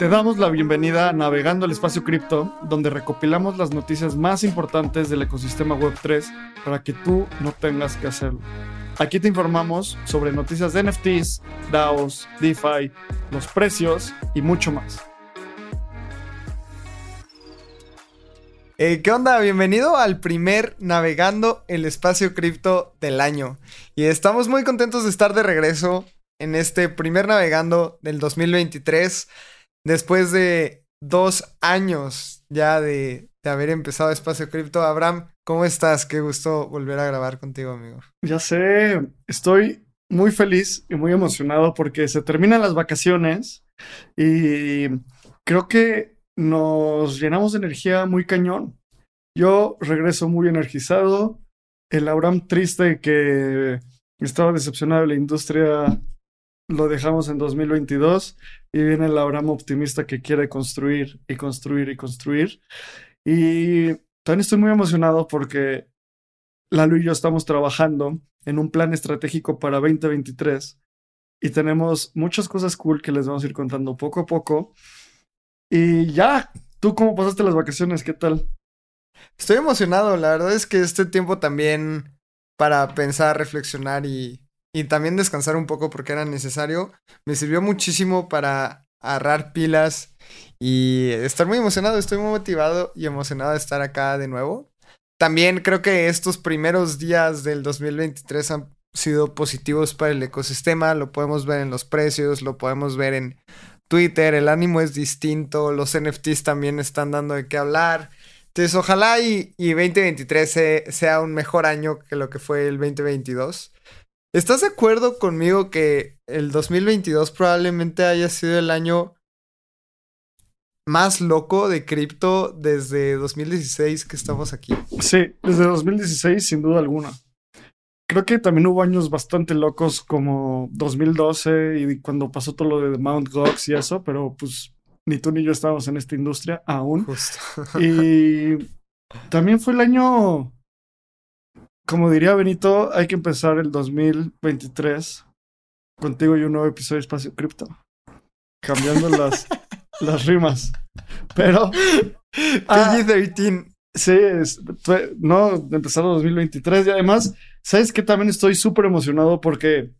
Te damos la bienvenida a Navegando el Espacio Cripto, donde recopilamos las noticias más importantes del ecosistema Web3 para que tú no tengas que hacerlo. Aquí te informamos sobre noticias de NFTs, DAOs, DeFi, los precios y mucho más. Eh, ¿Qué onda? Bienvenido al primer Navegando el Espacio Cripto del año. Y estamos muy contentos de estar de regreso en este primer Navegando del 2023 después de dos años ya de, haber empezado Espacio Cripto. Abraham, ¿cómo estás? Qué gusto volver a grabar contigo, amigo. Ya sé, estoy muy feliz y muy emocionado porque se terminan las vacaciones y creo que nos llenamos de energía muy cañón. Yo regreso muy energizado. El Abraham triste que estaba decepcionado de la industria lo dejamos en 2022 y viene el Abraham optimista que quiere construir y construir y construir. Y también estoy muy emocionado porque Lalo y yo estamos trabajando en un plan estratégico para 2023 y tenemos muchas cosas cool que les vamos a ir contando poco a poco. Y ya, ¿tú cómo pasaste las vacaciones? ¿Qué tal? Estoy emocionado, la verdad es que este tiempo también para pensar, reflexionar y y también descansar un poco porque era necesario, me sirvió muchísimo para agarrar pilas y estar muy emocionado. Estoy muy motivado y emocionado de estar acá de nuevo. También creo que estos primeros días del 2023 han sido positivos para el ecosistema. Lo podemos ver en los precios, lo podemos ver en Twitter. El ánimo es distinto. Los NFTs también están dando de qué hablar. Entonces, ojalá y, y 2023 sea un mejor año que lo que fue el 2022. ¿Estás de acuerdo conmigo que el 2022 probablemente haya sido el año más loco de cripto desde 2016 que estamos aquí? Sí, desde 2016 sin duda alguna. Creo que también hubo años bastante locos como 2012 y cuando pasó todo lo de Mount Gox y eso, pero pues ni tú ni yo estábamos en esta industria aún. Y también fue el año como diría Benito, hay que empezar el 2023 contigo y un nuevo episodio de Espacio Cripto. Cambiando las, las rimas. Pero. PG-13. Ah, sí, no, empezar el 2023. Y además, ¿sabes que También estoy súper emocionado porque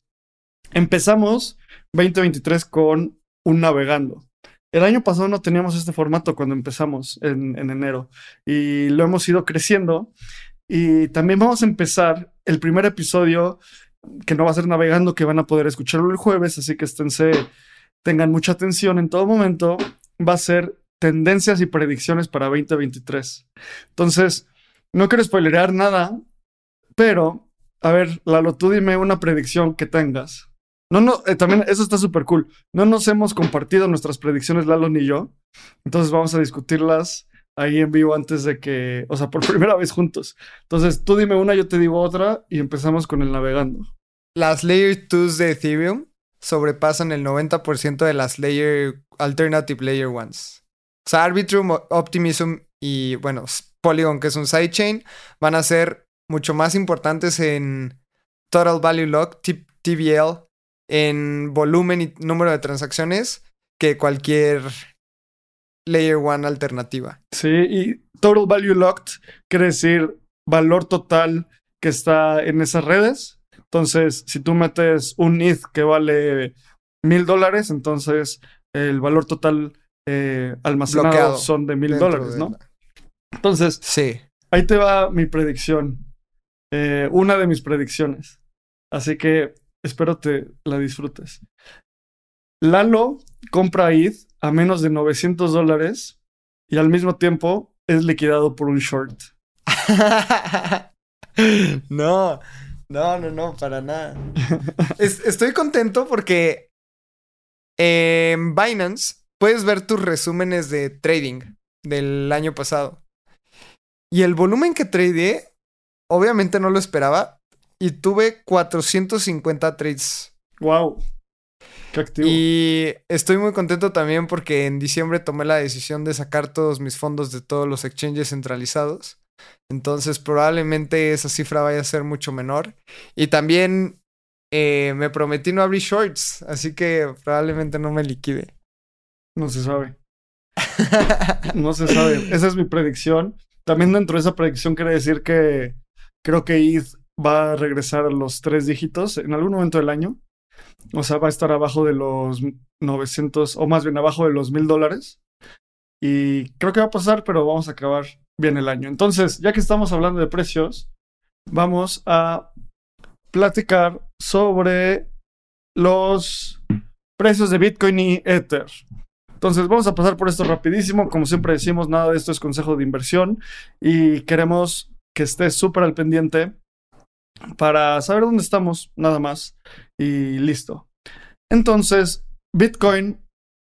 empezamos 2023 con un navegando. El año pasado no teníamos este formato cuando empezamos en, en enero y lo hemos ido creciendo y también vamos a empezar el primer episodio, que no va a ser navegando, que van a poder escucharlo el jueves, así que esténse, tengan mucha atención en todo momento. Va a ser tendencias y predicciones para 2023. Entonces, no quiero spoilerear nada, pero, a ver, Lalo, tú dime una predicción que tengas. No, no, eh, también eso está súper cool. No nos hemos compartido nuestras predicciones, Lalo ni yo. Entonces vamos a discutirlas ahí en vivo antes de que, o sea, por primera vez juntos. Entonces, tú dime una, yo te digo otra y empezamos con el navegando. Las Layer 2 de Ethereum sobrepasan el 90% de las Layer Alternative Layer 1s. O sea, Arbitrum, Optimism y, bueno, Polygon, que es un sidechain, van a ser mucho más importantes en Total Value Lock, TVL, en volumen y número de transacciones que cualquier Layer One alternativa. Sí, y Total Value Locked quiere decir valor total que está en esas redes. Entonces, si tú metes un ETH que vale mil dólares, entonces el valor total eh, almacenado son de mil dólares, ¿no? Entonces, sí. ahí te va mi predicción. Eh, una de mis predicciones. Así que espero te la disfrutes. Lalo compra ETH a menos de 900 dólares y al mismo tiempo es liquidado por un short. no, no, no, no, para nada. estoy contento porque en Binance puedes ver tus resúmenes de trading del año pasado. Y el volumen que tradeé, obviamente no lo esperaba. Y tuve 450 trades. Wow. Y estoy muy contento también porque en diciembre tomé la decisión de sacar todos mis fondos de todos los exchanges centralizados. Entonces probablemente esa cifra vaya a ser mucho menor. Y también eh, me prometí no abrir shorts, así que probablemente no me liquide. No se sabe. no se sabe. Esa es mi predicción. También dentro de esa predicción quiere decir que creo que ETH va a regresar a los tres dígitos en algún momento del año. O sea, va a estar abajo de los 900, o más bien abajo de los 1000 dólares. Y creo que va a pasar, pero vamos a acabar bien el año. Entonces, ya que estamos hablando de precios, vamos a platicar sobre los precios de Bitcoin y Ether. Entonces, vamos a pasar por esto rapidísimo. Como siempre decimos, nada de esto es consejo de inversión y queremos que estés súper al pendiente para saber dónde estamos, nada más. Y listo. Entonces, Bitcoin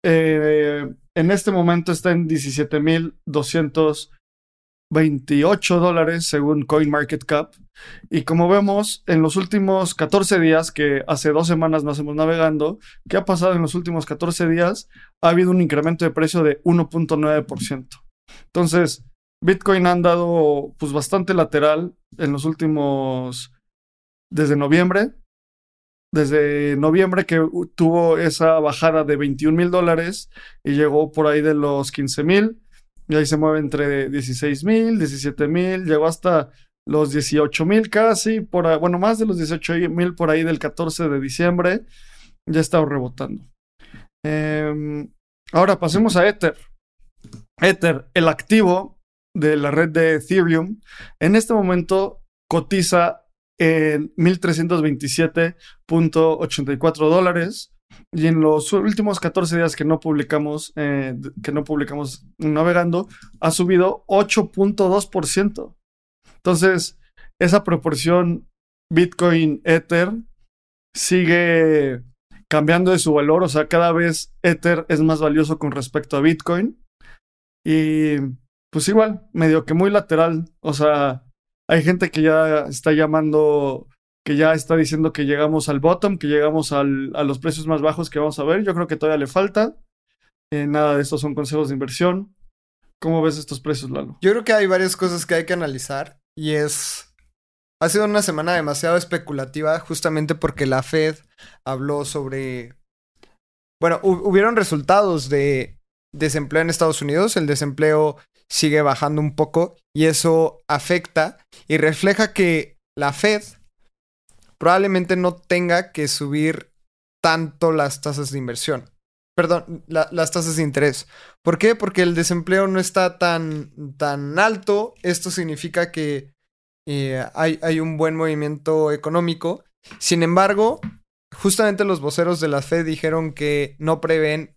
eh, en este momento está en 17.228 dólares según CoinMarketCap. Y como vemos, en los últimos 14 días, que hace dos semanas nos hemos navegando, ¿qué ha pasado en los últimos 14 días? Ha habido un incremento de precio de 1.9%. Entonces, Bitcoin ha andado pues bastante lateral en los últimos, desde noviembre, desde noviembre que tuvo esa bajada de 21 mil dólares y llegó por ahí de los 15 mil. Y ahí se mueve entre 16 mil, 17 mil, llegó hasta los 18 mil casi, por bueno, más de los 18 mil por ahí del 14 de diciembre. Ya está rebotando. Em, ahora pasemos a Ether. Ether, el activo de la red de Ethereum, en este momento cotiza en 1.327.84 dólares. Y en los últimos 14 días que no publicamos, eh, que no publicamos navegando, ha subido 8.2%. Entonces, esa proporción Bitcoin-Ether sigue cambiando de su valor. O sea, cada vez Ether es más valioso con respecto a Bitcoin. Y pues igual, medio que muy lateral. O sea, hay gente que ya está llamando, que ya está diciendo que llegamos al bottom, que llegamos al, a los precios más bajos que vamos a ver. Yo creo que todavía le falta. Eh, nada de estos son consejos de inversión. ¿Cómo ves estos precios, Lalo? Yo creo que hay varias cosas que hay que analizar y es... Ha sido una semana demasiado especulativa justamente porque la Fed habló sobre... Bueno, hubieron resultados de desempleo en Estados Unidos. El desempleo sigue bajando un poco y eso afecta y refleja que la Fed probablemente no tenga que subir tanto las tasas de inversión. Perdón, las tasas de interés. ¿Por qué? Porque el desempleo no está tan, tan alto. Esto significa que eh, hay, hay un buen movimiento económico. Sin embargo, justamente los voceros de la Fed dijeron que no prevén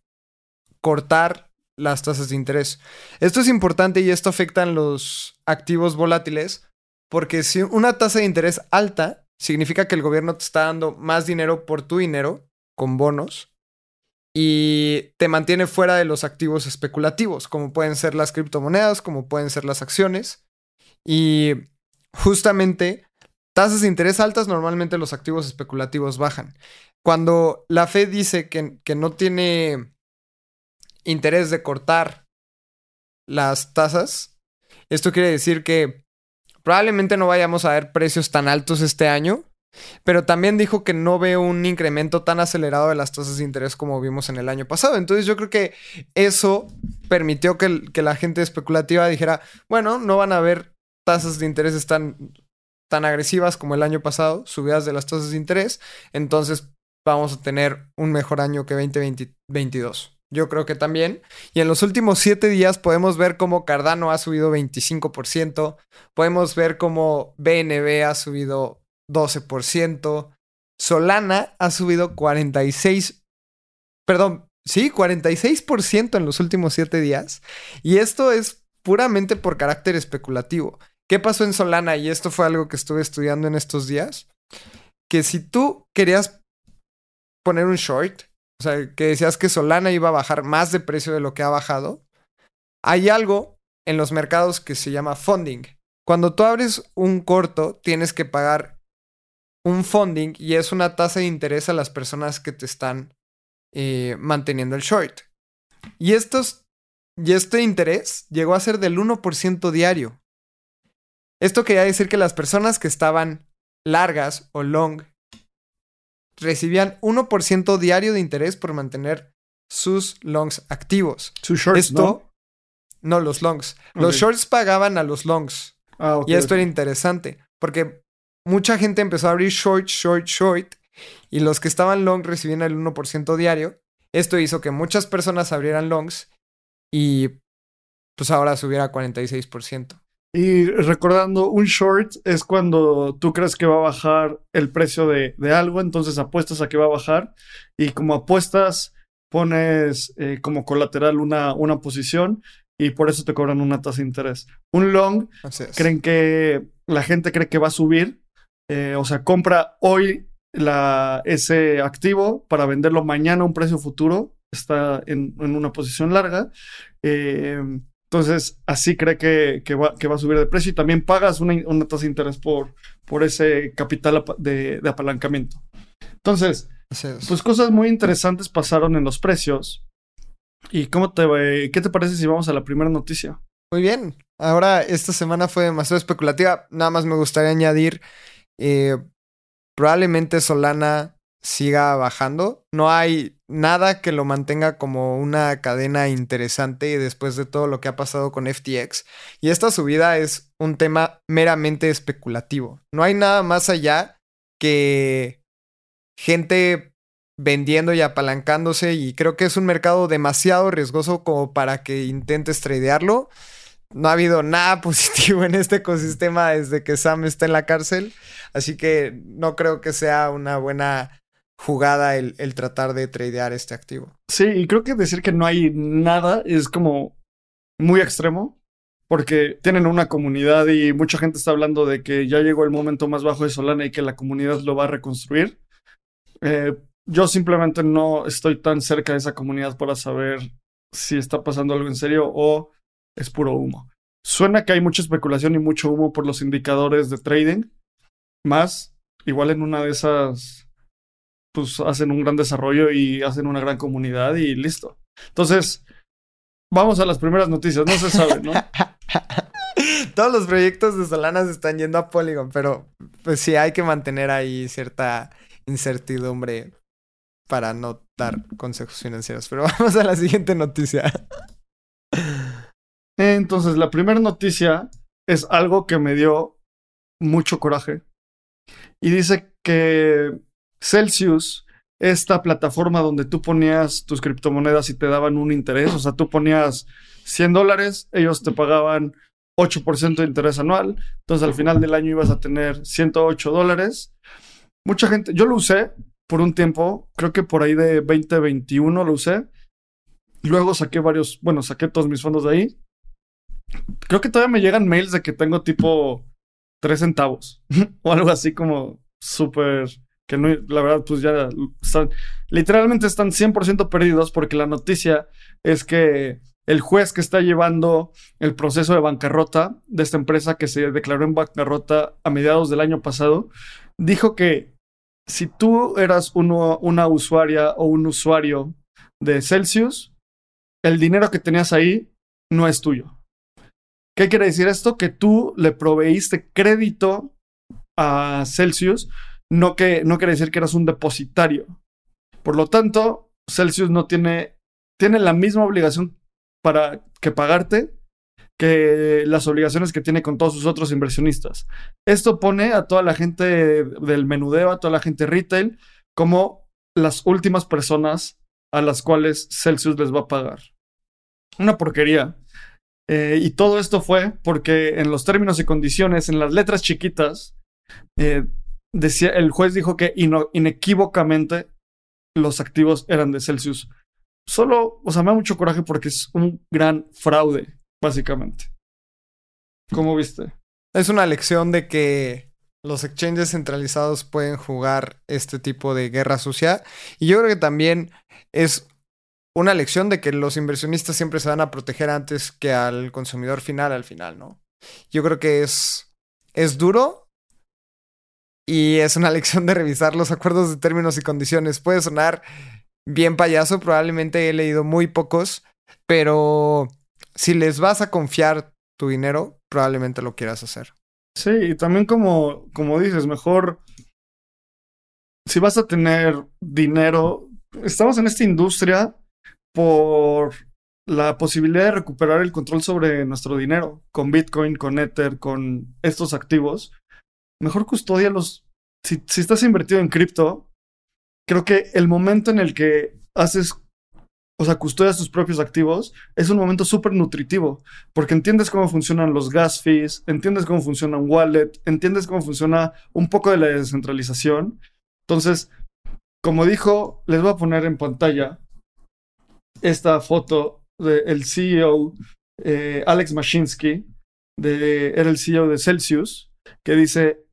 cortar las tasas de interés. Esto es importante y esto afecta a los activos volátiles porque si una tasa de interés alta significa que el gobierno te está dando más dinero por tu dinero con bonos y te mantiene fuera de los activos especulativos, como pueden ser las criptomonedas, como pueden ser las acciones. Y justamente tasas de interés altas, normalmente los activos especulativos bajan. Cuando la Fed dice que, que no tiene interés de cortar las tasas. Esto quiere decir que probablemente no vayamos a ver precios tan altos este año, pero también dijo que no ve un incremento tan acelerado de las tasas de interés como vimos en el año pasado. Entonces yo creo que eso permitió que, la gente especulativa dijera, bueno, no van a haber tasas de interés tan, tan agresivas como el año pasado, subidas de las tasas de interés, entonces vamos a tener un mejor año que 2022. Yo creo que también. Y en los últimos siete días podemos ver cómo Cardano ha subido 25%. Podemos ver cómo BNB ha subido 12%. Solana ha subido 46. Perdón, sí, 46% en los últimos siete días. Y esto es puramente por carácter especulativo. ¿Qué pasó en Solana? Y esto fue algo que estuve estudiando en estos días. Que si tú querías poner un short, o sea, que decías que Solana iba a bajar más de precio de lo que ha bajado, hay algo en los mercados que se llama funding. Cuando tú abres un corto, tienes que pagar un funding y es una tasa de interés a las personas que te están eh, manteniendo el short. Y, estos, y este interés llegó a ser del 1% diario. Esto quería decir que las personas que estaban largas o long recibían 1% diario de interés por mantener sus longs activos. Sus shorts, Esto, no, los longs. Los shorts pagaban a los longs. Ah, Y esto era interesante, porque mucha gente empezó a abrir short, short, short, y los que estaban long recibían el 1% diario. Esto hizo que muchas personas abrieran longs y pues ahora subiera a 46%. Y recordando, un short es cuando tú crees que va a bajar el precio de, de algo, entonces apuestas a que va a bajar y como apuestas pones eh, como colateral una, una posición y por eso te cobran una tasa de interés. Un long creen que la gente cree que va a subir, eh, o sea, compra hoy la, ese activo para venderlo mañana a un precio futuro, está en, en una posición larga. eh, entonces, así cree que, que va, que va a subir de precio y también pagas una, una tasa de interés por, por ese capital de, de apalancamiento. Entonces, pues cosas muy interesantes pasaron en los precios. ¿Y cómo te, qué te parece si vamos a la primera noticia? Muy bien. Ahora, esta semana fue demasiado especulativa. Nada más me gustaría añadir, eh, probablemente Solana siga bajando. No hay nada que lo mantenga como una cadena interesante después de todo lo que ha pasado con FTX. Y esta subida es un tema meramente especulativo. No hay nada más allá que gente vendiendo y apalancándose y creo que es un mercado demasiado riesgoso como para que intentes tradearlo. No ha habido nada positivo en este ecosistema desde que Sam está en la cárcel, así que no creo que sea una buena jugada el, el tratar de tradear este activo. Sí, y creo que decir que no hay nada es como muy extremo, porque tienen una comunidad y mucha gente está hablando de que ya llegó el momento más bajo de Solana y que la comunidad lo va a reconstruir. Eh, yo simplemente no estoy tan cerca de esa comunidad para saber si está pasando algo en serio o es puro humo. Suena que hay mucha especulación y mucho humo por los indicadores de trading, más igual en una de esas pues hacen un gran desarrollo y hacen una gran comunidad y listo. Entonces, vamos a las primeras noticias, no se sabe, ¿no? Todos los proyectos de Solana se están yendo a Polygon, pero pues sí hay que mantener ahí cierta incertidumbre para no dar consejos financieros. Pero vamos a la siguiente noticia. Entonces, la primera noticia es algo que me dio mucho coraje. Y dice que Celsius, esta plataforma donde tú ponías tus criptomonedas y te daban un interés, o sea, tú ponías 100 dólares, ellos te pagaban 8% de interés anual, entonces al final del año ibas a tener 108 dólares. Mucha gente, yo lo usé por un tiempo, creo que por ahí de 2021 lo usé. Luego saqué varios, bueno, saqué todos mis fondos de ahí. Creo que todavía me llegan mails de que tengo tipo 3 centavos o algo así como súper que la verdad, pues ya están, literalmente están 100% perdidos porque la noticia es que el juez que está llevando el proceso de bancarrota de esta empresa que se declaró en bancarrota a mediados del año pasado, dijo que si tú eras uno, una usuaria o un usuario de Celsius, el dinero que tenías ahí no es tuyo. ¿Qué quiere decir esto? Que tú le proveíste crédito a Celsius, no, que, no quiere decir que eras un depositario. Por lo tanto, Celsius no tiene, tiene la misma obligación para que pagarte que las obligaciones que tiene con todos sus otros inversionistas. Esto pone a toda la gente del menudeo, a toda la gente retail, como las últimas personas a las cuales Celsius les va a pagar. Una porquería. Eh, y todo esto fue porque en los términos y condiciones, en las letras chiquitas, eh, decía, el juez dijo que inequívocamente los activos eran de Celsius. Solo, o sea, me da mucho coraje porque es un gran fraude, básicamente. ¿Cómo viste? Es una lección de que los exchanges centralizados pueden jugar este tipo de guerra sucia. Y yo creo que también es una lección de que los inversionistas siempre se van a proteger antes que al consumidor final al final, ¿no? Yo creo que es, es duro y es una lección de revisar los acuerdos de términos y condiciones. Puede sonar bien payaso, probablemente he leído muy pocos, pero si les vas a confiar tu dinero, probablemente lo quieras hacer. Sí, y también como, como dices, mejor si vas a tener dinero, estamos en esta industria por la posibilidad de recuperar el control sobre nuestro dinero con Bitcoin, con Ether, con estos activos. Mejor custodia los. Si, si estás invertido en cripto, creo que el momento en el que haces o sea, custodias tus propios activos, es un momento súper nutritivo, porque entiendes cómo funcionan los gas fees, entiendes cómo funciona un wallet, entiendes cómo funciona un poco de la descentralización. Entonces, como dijo, les voy a poner en pantalla esta foto del CEO eh, Alex Mashinsky, de, era el CEO de Celsius, que dice,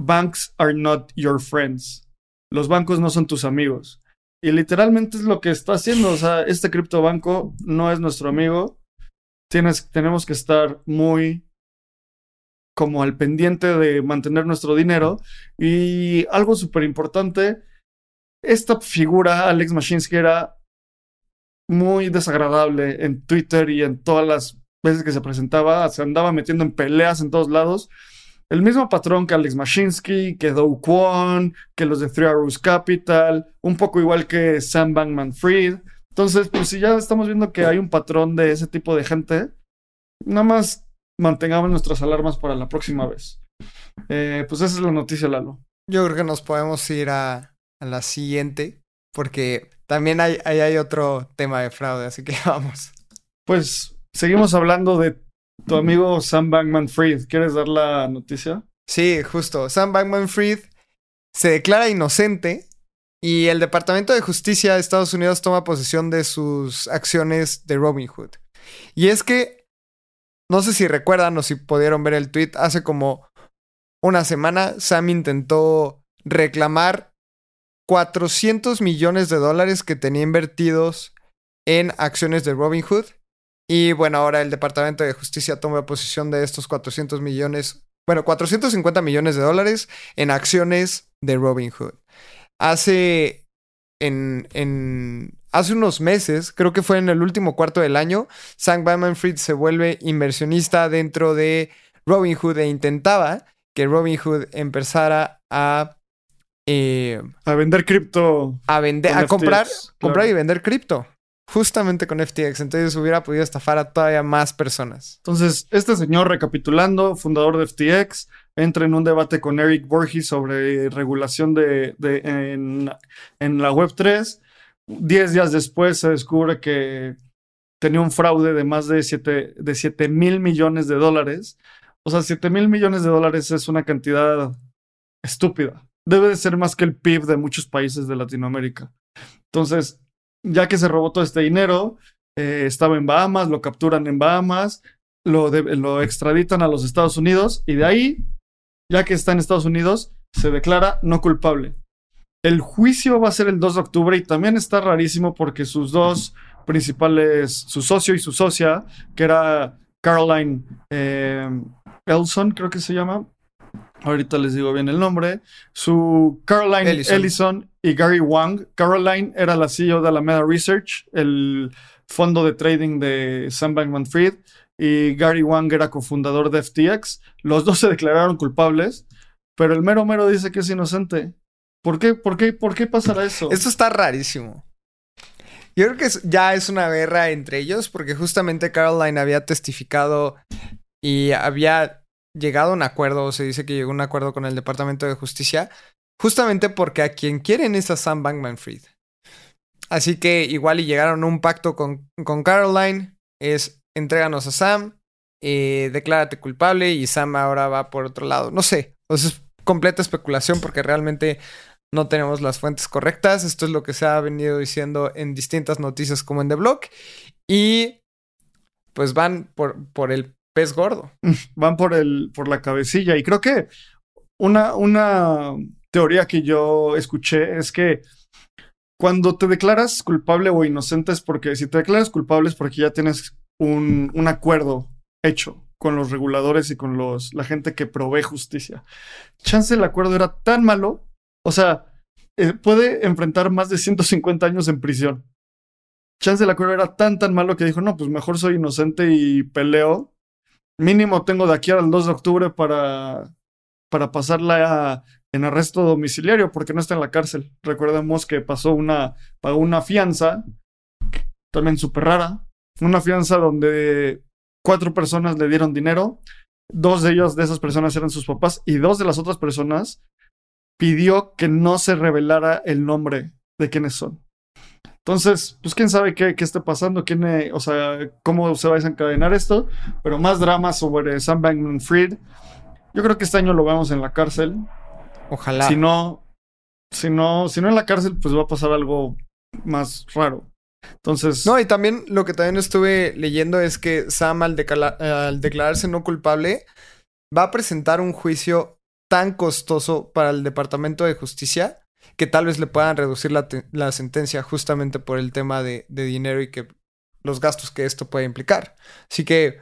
Banks are not your friends. Los bancos no son tus amigos. Y literalmente es lo que está haciendo. O sea, este criptobanco no es nuestro amigo. Tenemos que estar muy como al pendiente de mantener nuestro dinero. Y algo súper importante, esta figura, Alex Mashinsky, era muy desagradable en Twitter y en todas las veces que se presentaba. Se andaba metiendo en peleas en todos lados el mismo patrón que Alex Mashinsky, que Do Kwon, que los de Three Arrows Capital, un poco igual que Sam Bankman Fried. Entonces, pues si ya estamos viendo que hay un patrón de ese tipo de gente, nada más mantengamos nuestras alarmas para la próxima vez. Eh, pues esa es la noticia, Lalo. Yo creo que nos podemos ir a, la siguiente, porque también hay, hay otro tema de fraude, así que vamos. Pues seguimos hablando de tu amigo Sam Bankman Fried, ¿quieres dar la noticia? Sí, justo. Sam Bankman Fried se declara inocente y el Departamento de Justicia de Estados Unidos toma posesión de sus acciones de Robinhood. Y es que, no sé si recuerdan o si pudieron ver el tweet, hace como una semana Sam intentó reclamar 400 millones de dólares que tenía invertidos en acciones de Robinhood y bueno, ahora el Departamento de Justicia toma posesión de estos 400 millones, bueno, 450 millones de dólares en acciones de Robinhood. Hace, en, en, hace unos meses, creo que fue en el último cuarto del año, Sam Bankman Fried se vuelve inversionista dentro de Robinhood e intentaba que Robinhood empezara a... Eh, a vender cripto. A vender, a comprar, comprar y vender cripto justamente con FTX. Entonces hubiera podido estafar a todavía más personas. Entonces, este señor, recapitulando, fundador de FTX, entra en un debate con Eric Borges sobre regulación de, en, la Web3. Diez días después se descubre que tenía un fraude de más de 7 de siete mil millones de dólares. O sea, 7 mil millones de dólares es una cantidad estúpida. Debe de ser más que el PIB de muchos países de Latinoamérica. Entonces, ya que se robó todo este dinero, eh, estaba en Bahamas, lo capturan en Bahamas, lo, lo extraditan a los Estados Unidos y de ahí, ya que está en Estados Unidos, se declara no culpable. El juicio va a ser el 2 de octubre y también está rarísimo porque sus dos principales, su socio y su socia, que era Caroline eh, Elson, creo que se llama, ahorita les digo bien el nombre, su Caroline Ellison. Y Gary Wang. Caroline era la CEO de Alameda Research, el fondo de trading de Sam Bankman Fried, y Gary Wang era cofundador de FTX. Los dos se declararon culpables, pero el mero mero dice que es inocente. ¿Por qué, por qué, por qué pasará eso? Esto está rarísimo. Yo creo que ya es una guerra entre ellos, porque justamente Caroline había testificado y había llegado a un acuerdo, se dice que llegó a un acuerdo con el Departamento de Justicia, justamente porque a quien quieren es a Sam Bankman Fried. Así que igual y llegaron a un pacto con, con Caroline, es entréganos a Sam, eh, declárate culpable y Sam ahora va por otro lado. No sé, es completa especulación porque realmente no tenemos las fuentes correctas. Esto es lo que se ha venido diciendo en distintas noticias como en The Block. Y pues van por, por el pez gordo. Van por, el, por la cabecilla. Y creo que una, una teoría que yo escuché es que cuando te declaras culpable o inocente es porque si te declaras culpable es porque ya tienes un, un acuerdo hecho con los reguladores y con los, la gente que provee justicia. Chance el acuerdo era tan malo, o sea, eh, puede enfrentar más de 150 años en prisión. Chance el acuerdo era tan tan malo que dijo, no, pues mejor soy inocente y peleo mínimo tengo de aquí al 2 de octubre para, para pasarla en arresto domiciliario porque no está en la cárcel. Recordemos que pasó una, pagó una fianza también súper rara. Una fianza donde cuatro personas le dieron dinero, dos de ellos, de esas personas eran sus papás, y dos de las otras personas pidió que no se revelara el nombre de quiénes son. Entonces, pues quién sabe qué, qué pasando, quién, eh, o sea, cómo se va a desencadenar esto, pero más drama sobre Sam Bankman Fried. Yo creo que este año lo vemos en la cárcel. Ojalá. Si no, si no, si no en la cárcel, pues va a pasar algo más raro. Entonces. No, y también lo que también estuve leyendo es que Sam, al, al declararse no culpable, va a presentar un juicio tan costoso para el Departamento de Justicia que tal vez le puedan reducir la, la sentencia justamente por el tema de, de, dinero y que los gastos que esto puede implicar. Así que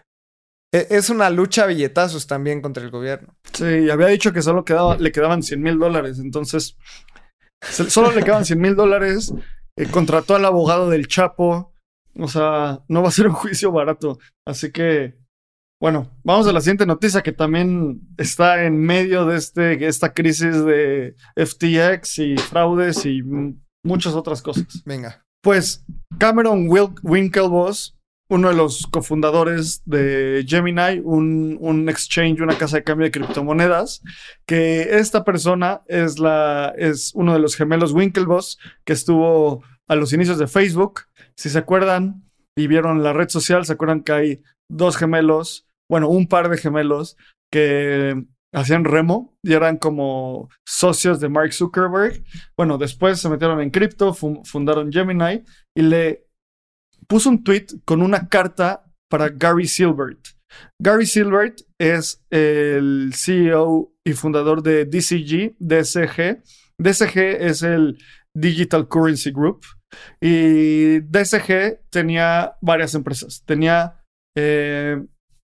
es una lucha a billetazos también contra el gobierno. Sí, había dicho que solo quedaba, le quedaban 100 mil dólares, entonces solo le quedaban 100 mil dólares, eh, contrató al abogado del Chapo, o sea, no va a ser un juicio barato, así que bueno, vamos a la siguiente noticia que también está en medio de este, esta crisis de FTX y fraudes y muchas otras cosas. Venga. Pues Cameron Winklevoss, uno de los cofundadores de Gemini, un, un, exchange, una casa de cambio de criptomonedas, que esta persona es, la, es uno de los gemelos Winklevoss que estuvo a los inicios de Facebook. Si se acuerdan y vieron la red social, se acuerdan que hay dos gemelos bueno, un par de gemelos que hacían remo y eran como socios de Mark Zuckerberg. Bueno, después se metieron en cripto, fundaron Gemini y le puso un tweet con una carta para Gary Silbert. Gary Silbert es el CEO y fundador de DCG, DSG. DSG es el Digital Currency Group. Y DSG tenía varias empresas. Tenía eh,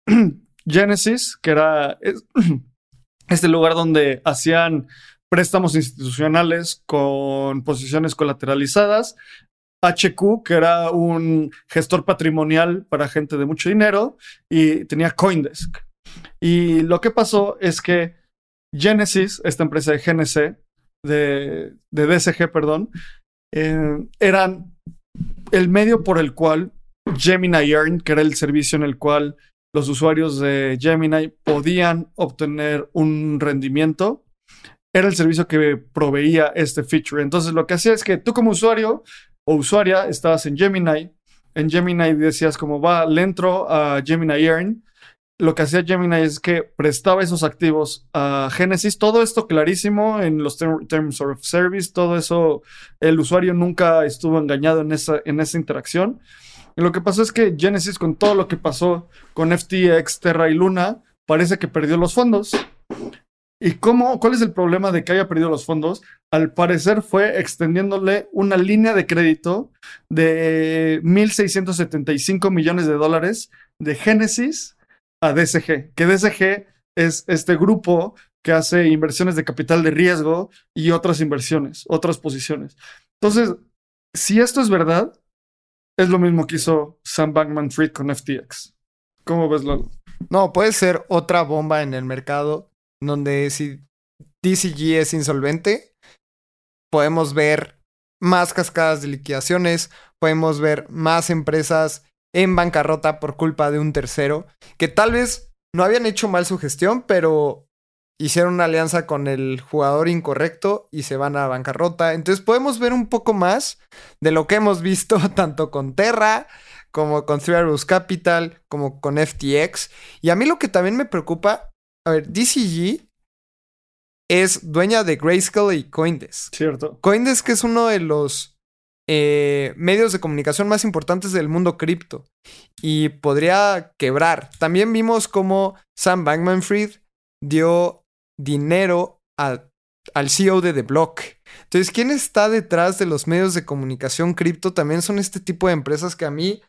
Genesis, que era este lugar donde hacían préstamos institucionales con posiciones colateralizadas. HQ, que era un gestor patrimonial para gente de mucho dinero, y tenía Coindesk. Y lo que pasó es que Genesis, esta empresa de GNC, de, de DSG, perdón, eh, eran el medio por el cual Gemini Earn, que era el servicio en el cual los usuarios de Gemini podían obtener un rendimiento, era el servicio que proveía este feature. Entonces lo que hacía es que tú como usuario o usuaria estabas en Gemini, en Gemini decías como va, le entro a Gemini Earn. Lo que hacía Gemini es que prestaba esos activos a Genesis, todo esto clarísimo en los Terms of Service, todo eso, el usuario nunca estuvo engañado en esa, en esa interacción. Y lo que pasó es que Genesis, con todo lo que pasó con FTX, Terra y Luna, parece que perdió los fondos. ¿Y cómo, cuál es el problema de que haya perdido los fondos? Al parecer fue extendiéndole una línea de crédito de 1.675 millones de dólares de Genesis a DSG, que DSG es este grupo que hace inversiones de capital de riesgo y otras inversiones, otras posiciones. Entonces, si esto es verdad, es lo mismo que hizo Sam Bankman Fried con FTX. ¿Cómo ves? No, puede ser otra bomba en el mercado donde si DCG es insolvente, podemos ver más cascadas de liquidaciones, podemos ver más empresas en bancarrota por culpa de un tercero, que tal vez no habían hecho mal su gestión, pero hicieron una alianza con el jugador incorrecto y se van a bancarrota. Entonces podemos ver un poco más de lo que hemos visto tanto con Terra como con Three Capital, como con FTX. Y a mí lo que también me preocupa, a ver, DCG es dueña de Grayscale y Coindesk. Cierto. Coindesk es uno de los eh, medios de comunicación más importantes del mundo cripto y podría quebrar. También vimos cómo Sam Bankman Fried dio dinero al CEO de The Block. Entonces, ¿quién está detrás de los medios de comunicación cripto? También son este tipo de empresas que a mí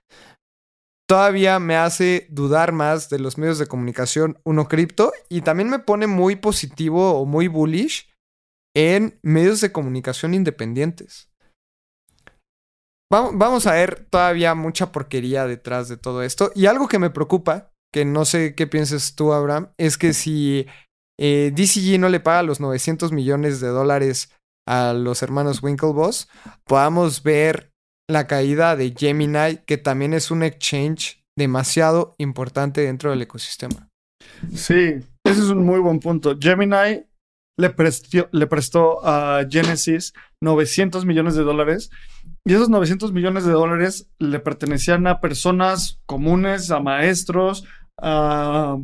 todavía me hace dudar más de los medios de comunicación uno cripto y también me pone muy positivo o muy bullish en medios de comunicación independientes. Vamos a ver todavía mucha porquería detrás de todo esto. Y algo que me preocupa, que no sé qué pienses tú, Abraham, es que si eh, DCG no le paga los 900 millones de dólares a los hermanos Winklevoss, podamos ver la caída de Gemini, que también es un exchange demasiado importante dentro del ecosistema. Sí, ese es un muy buen punto. Gemini le, prestó, le prestó a Genesis 900 millones de dólares y esos 900 millones de dólares le pertenecían a personas comunes, a maestros, a,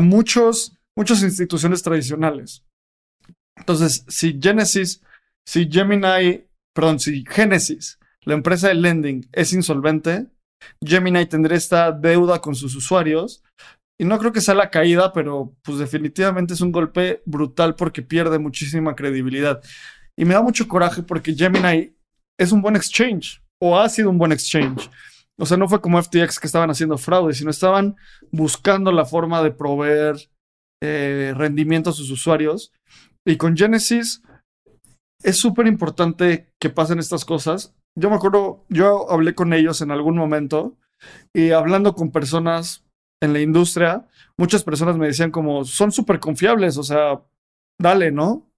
muchos, muchas instituciones tradicionales. Entonces, si Genesis, si Gemini, perdón, si Genesis, la empresa de lending, es insolvente, Gemini tendría esta deuda con sus usuarios. Y no creo que sea la caída, pero pues definitivamente es un golpe brutal porque pierde muchísima credibilidad. Y me da mucho coraje porque Gemini es un buen exchange o ha sido un buen exchange. O sea, no fue como FTX que estaban haciendo fraude, sino estaban buscando la forma de proveer eh, rendimiento a sus usuarios. Y con Genesis es súper importante que pasen estas cosas. Yo me acuerdo, yo hablé con ellos en algún momento y hablando con personas en la industria, muchas personas me decían como, son súper confiables, o sea, dale, ¿no?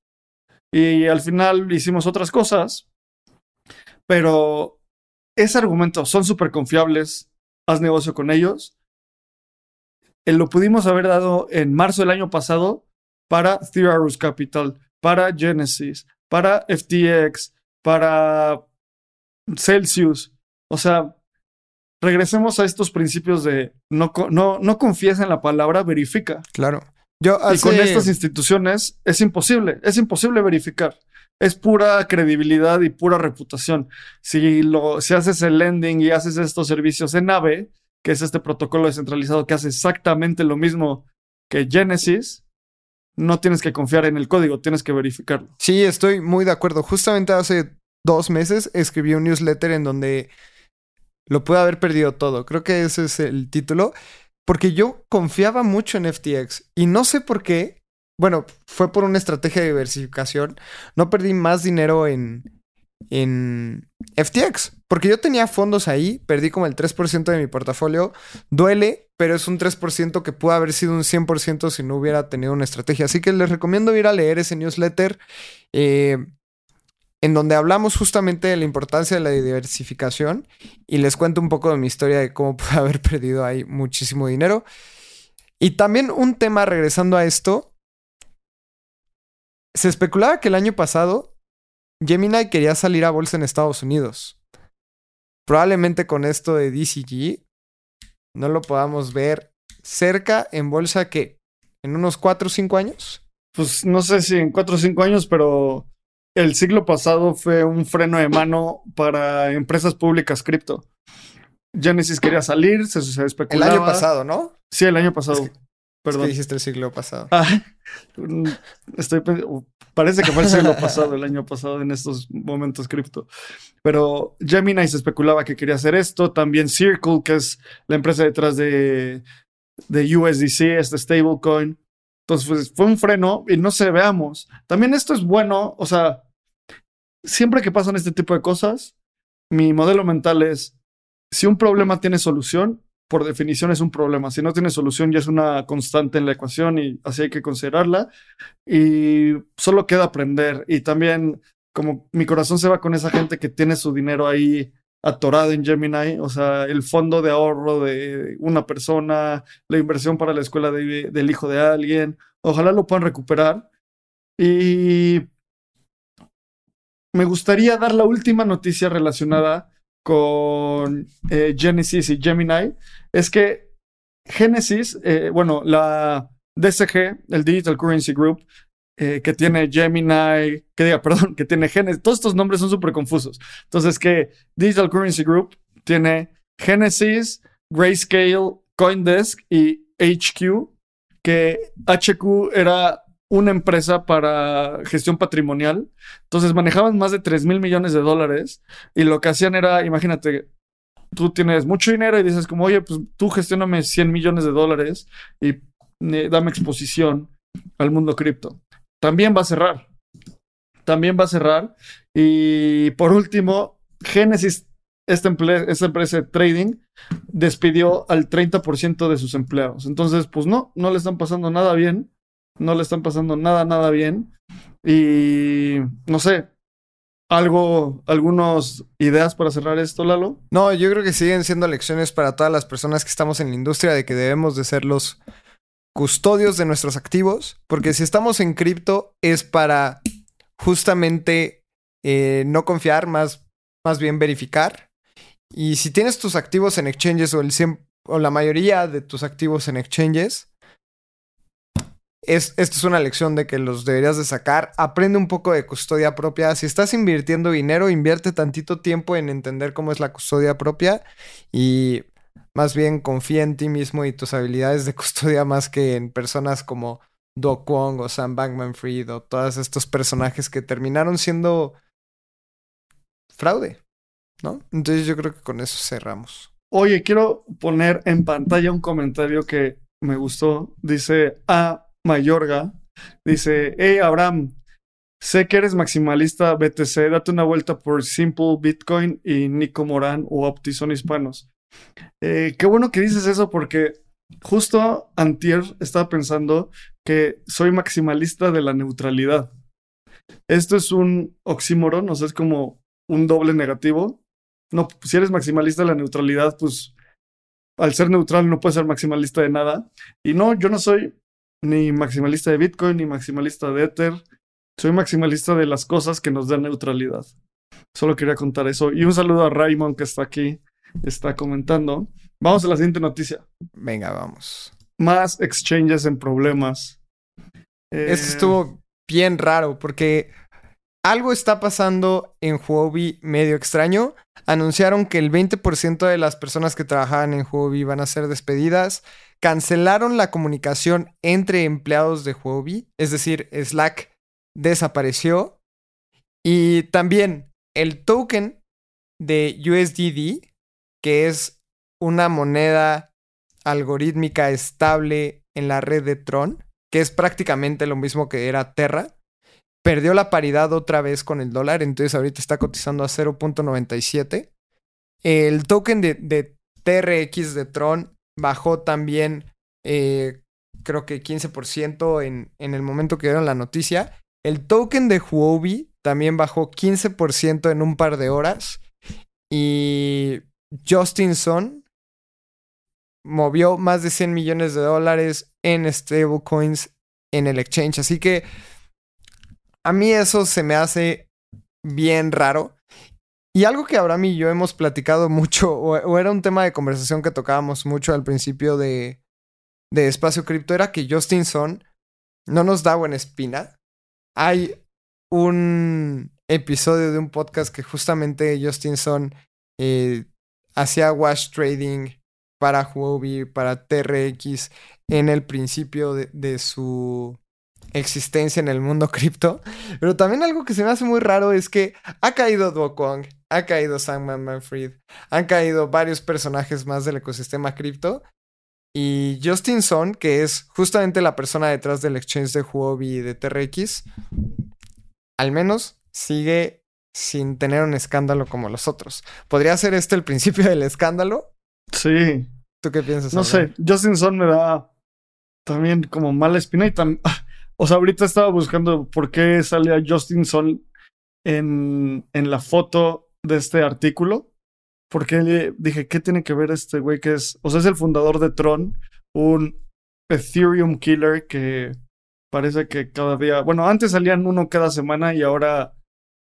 Y al final hicimos otras cosas, pero ese argumento, son súper confiables, haz negocio con ellos, eh, lo pudimos haber dado en marzo del año pasado para Theorus Capital, para Genesis, para FTX, para Celsius. O sea, regresemos a estos principios de no, no, no confíes en la palabra, verifica. Claro. Yo Y con estas instituciones es imposible, es imposible verificar es pura credibilidad y pura reputación. Si, lo, si haces el lending y haces estos servicios en AVE, que es este protocolo descentralizado que hace exactamente lo mismo que Genesis, no tienes que confiar en el código, tienes que verificarlo. Sí, estoy muy de acuerdo. Justamente hace dos meses escribí un newsletter en donde lo pude haber perdido todo. Creo que ese es el título. Porque yo confiaba mucho en FTX y no sé por qué bueno, fue por una estrategia de diversificación. No perdí más dinero en, en FTX, porque yo tenía fondos ahí, perdí como el 3% de mi portafolio. Duele, pero es un 3% que pudo haber sido un 100% si no hubiera tenido una estrategia. Así que les recomiendo ir a leer ese newsletter. Eh, en donde hablamos justamente de la importancia de la diversificación y les cuento un poco de mi historia de cómo pude haber perdido ahí muchísimo dinero. Y también un tema regresando a esto, se especulaba que el año pasado Gemini quería salir a bolsa en Estados Unidos. Probablemente con esto de DCG no lo podamos ver cerca en bolsa que en unos 4 o 5 años. Pues no sé si en 4 o 5 años, pero el siglo pasado fue un freno de mano para empresas públicas cripto. Genesis quería salir, se, se especulaba. El año pasado, ¿no? Sí, el año pasado. Perdón. Es dijiste el siglo pasado. Ah, estoy parece que fue el siglo pasado, el año pasado en estos momentos cripto. Pero Gemini se especulaba que quería hacer esto. También Circle, que es la empresa detrás de, de USDC, este stablecoin. Entonces, pues, fue un freno y no se veamos. También esto es bueno, o sea, siempre que pasan este tipo de cosas, mi modelo mental es, si un problema tiene solución, por definición es un problema. Si no tiene solución ya es una constante en la ecuación y así hay que considerarla. Y solo queda aprender. Y también como mi corazón se va con esa gente que tiene su dinero ahí atorado en Gemini, o sea, el fondo de ahorro de una persona, la inversión para la escuela del hijo de alguien, ojalá lo puedan recuperar. Y me gustaría dar la última noticia relacionada con eh, Genesis y Gemini es que Genesis, eh, bueno, la DCG, el Digital Currency Group, eh, que tiene Gemini, que diga, perdón, que tiene Genesis, todos estos nombres son súper confusos. Entonces, que Digital Currency Group tiene Genesis, Grayscale, Coindesk y HQ, que HQ era una empresa para gestión patrimonial. Entonces manejaban más de 3 mil millones de dólares y lo que hacían era, imagínate, tú tienes mucho dinero y dices como, oye, pues tú gestióname 100 millones de dólares y eh, dame exposición al mundo cripto. También va a cerrar. También va a cerrar. Y por último, Genesis, esta, esta empresa de trading, despidió al 30% de sus empleados. Entonces, pues no, no le están pasando nada bien. No le están pasando nada, nada bien. Y no sé, ¿Algo, algunas ideas para cerrar esto, Lalo? No, yo creo que siguen siendo lecciones para todas las personas que estamos en la industria de que debemos de ser los custodios de nuestros activos, porque si estamos en cripto es para justamente eh, no confiar, más, más bien verificar. Y si tienes tus activos en exchanges o, el o la mayoría de tus activos en exchanges, es, esto es una lección de que los deberías de sacar. Aprende un poco de custodia propia. Si estás invirtiendo dinero, invierte tantito tiempo en entender cómo es la custodia propia y más bien confía en ti mismo y tus habilidades de custodia más que en personas como Do Kwon o Sam Bankman Fried o todos estos personajes que terminaron siendo fraude, ¿no? Entonces yo creo que con eso cerramos. Oye, quiero poner en pantalla un comentario que me gustó. Dice A. Mayorga. Dice, hey Abraham, sé que eres maximalista BTC, date una vuelta por Simple Bitcoin y Nico Morán o Opti son hispanos. Eh, qué bueno que dices eso porque justo antier estaba pensando que soy maximalista de la neutralidad. Esto es un oxímoron, o sea, es como un doble negativo. No, si eres maximalista de la neutralidad, pues al ser neutral no puedes ser maximalista de nada. Y no, yo no soy ni maximalista de Bitcoin, ni maximalista de Ether. Soy maximalista de las cosas que nos dan neutralidad. Solo quería contar eso. Y un saludo a Raymond que está aquí, está comentando. Vamos a la siguiente noticia. Venga, vamos. Más exchanges en problemas. Esto eh, estuvo bien raro porque algo está pasando en Huobi medio extraño. Anunciaron que el 20% de las personas que trabajaban en Huobi van a ser despedidas. Cancelaron la comunicación entre empleados de Huobi, es decir, Slack desapareció. Y también el token de USDD, que es una moneda algorítmica estable en la red de Tron, que es prácticamente lo mismo que era Terra, perdió la paridad otra vez con el dólar, entonces ahorita está cotizando a 0.97. El token de, TRX de Tron bajó también, eh, creo que 15% en, en el momento que dieron la noticia. El token de Huobi también bajó 15% en un par de horas. Y Justin Sun movió más de 100 millones de dólares en stablecoins en el exchange. Así que a mí eso se me hace bien raro. Y algo que Abraham y yo hemos platicado mucho, o, era un tema de conversación que tocábamos mucho al principio de, de Espacio Cripto, era que Justin Son no nos da buena espina. Hay un episodio de un podcast que justamente Justin Son eh, hacía wash trading para Huobi, para TRX en el principio de su existencia en el mundo cripto. Pero también algo que se me hace muy raro es que ha caído Duo ha caído Sam Manfred, han caído varios personajes más del ecosistema cripto. Y Justin Son, que es justamente la persona detrás del exchange de Huobi y de TRX, al menos sigue sin tener un escándalo como los otros. ¿Podría ser este el principio del escándalo? Sí. ¿Tú qué piensas? No sé, Justin Son me da también como mala espina y tan... O sea, ahorita estaba buscando por qué salía Justin Son en, en la foto de este artículo. Porque dije, ¿qué tiene que ver este güey que es? O sea, es el fundador de Tron, un Ethereum killer que parece que cada día. Bueno, antes salían uno cada semana y ahora,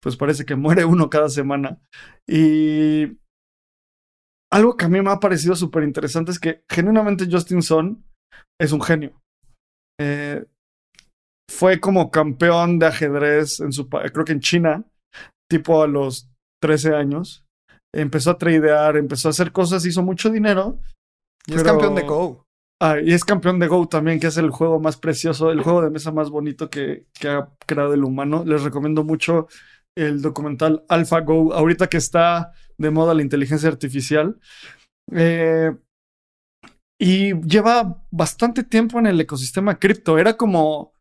pues parece que muere uno cada semana. Y algo que a mí me ha parecido súper interesante es que genuinamente Justin Son es un genio. Eh, fue como campeón de ajedrez en su creo que en China, tipo a los 13 años. Empezó a tradear, empezó a hacer cosas, hizo mucho dinero. Y es campeón de Go. Ah, y es campeón de Go también, que es el juego más precioso, el juego de mesa más bonito que, que ha creado el humano. Les recomiendo mucho el documental AlphaGo, ahorita que está de moda la inteligencia artificial. Eh, y lleva bastante tiempo en el ecosistema cripto. Era como